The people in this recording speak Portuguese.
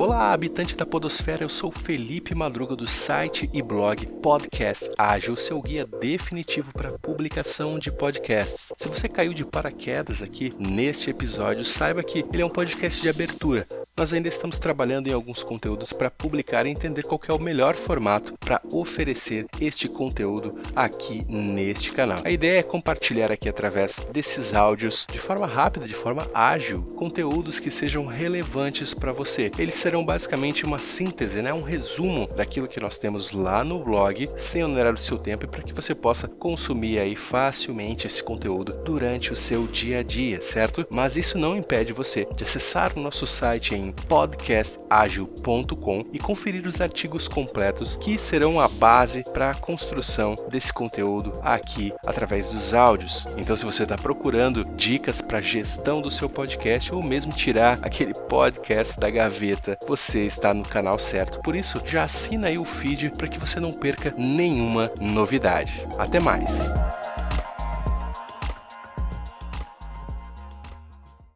Olá, habitante da Podosfera, eu sou Felipe Madruga do site e blog Podcast Ágil, seu guia definitivo para publicação de podcasts. Se você caiu de paraquedas aqui neste episódio, saiba que ele é um podcast de abertura. Nós ainda estamos trabalhando em alguns conteúdos para publicar e entender qual é o melhor formato para oferecer este conteúdo aqui neste canal. A ideia é compartilhar aqui através desses áudios de forma rápida, de forma ágil, conteúdos que sejam relevantes para você. Eles serão basicamente uma síntese, né? um resumo daquilo que nós temos lá no blog, sem onerar o seu tempo e para que você possa consumir aí facilmente esse conteúdo durante o seu dia a dia, certo? Mas isso não impede você de acessar o nosso site em podcastagil.com e conferir os artigos completos que serão a base para a construção desse conteúdo aqui através dos áudios. Então, se você está procurando dicas para gestão do seu podcast ou mesmo tirar aquele podcast da gaveta, você está no canal certo. Por isso, já assina aí o feed para que você não perca nenhuma novidade. Até mais!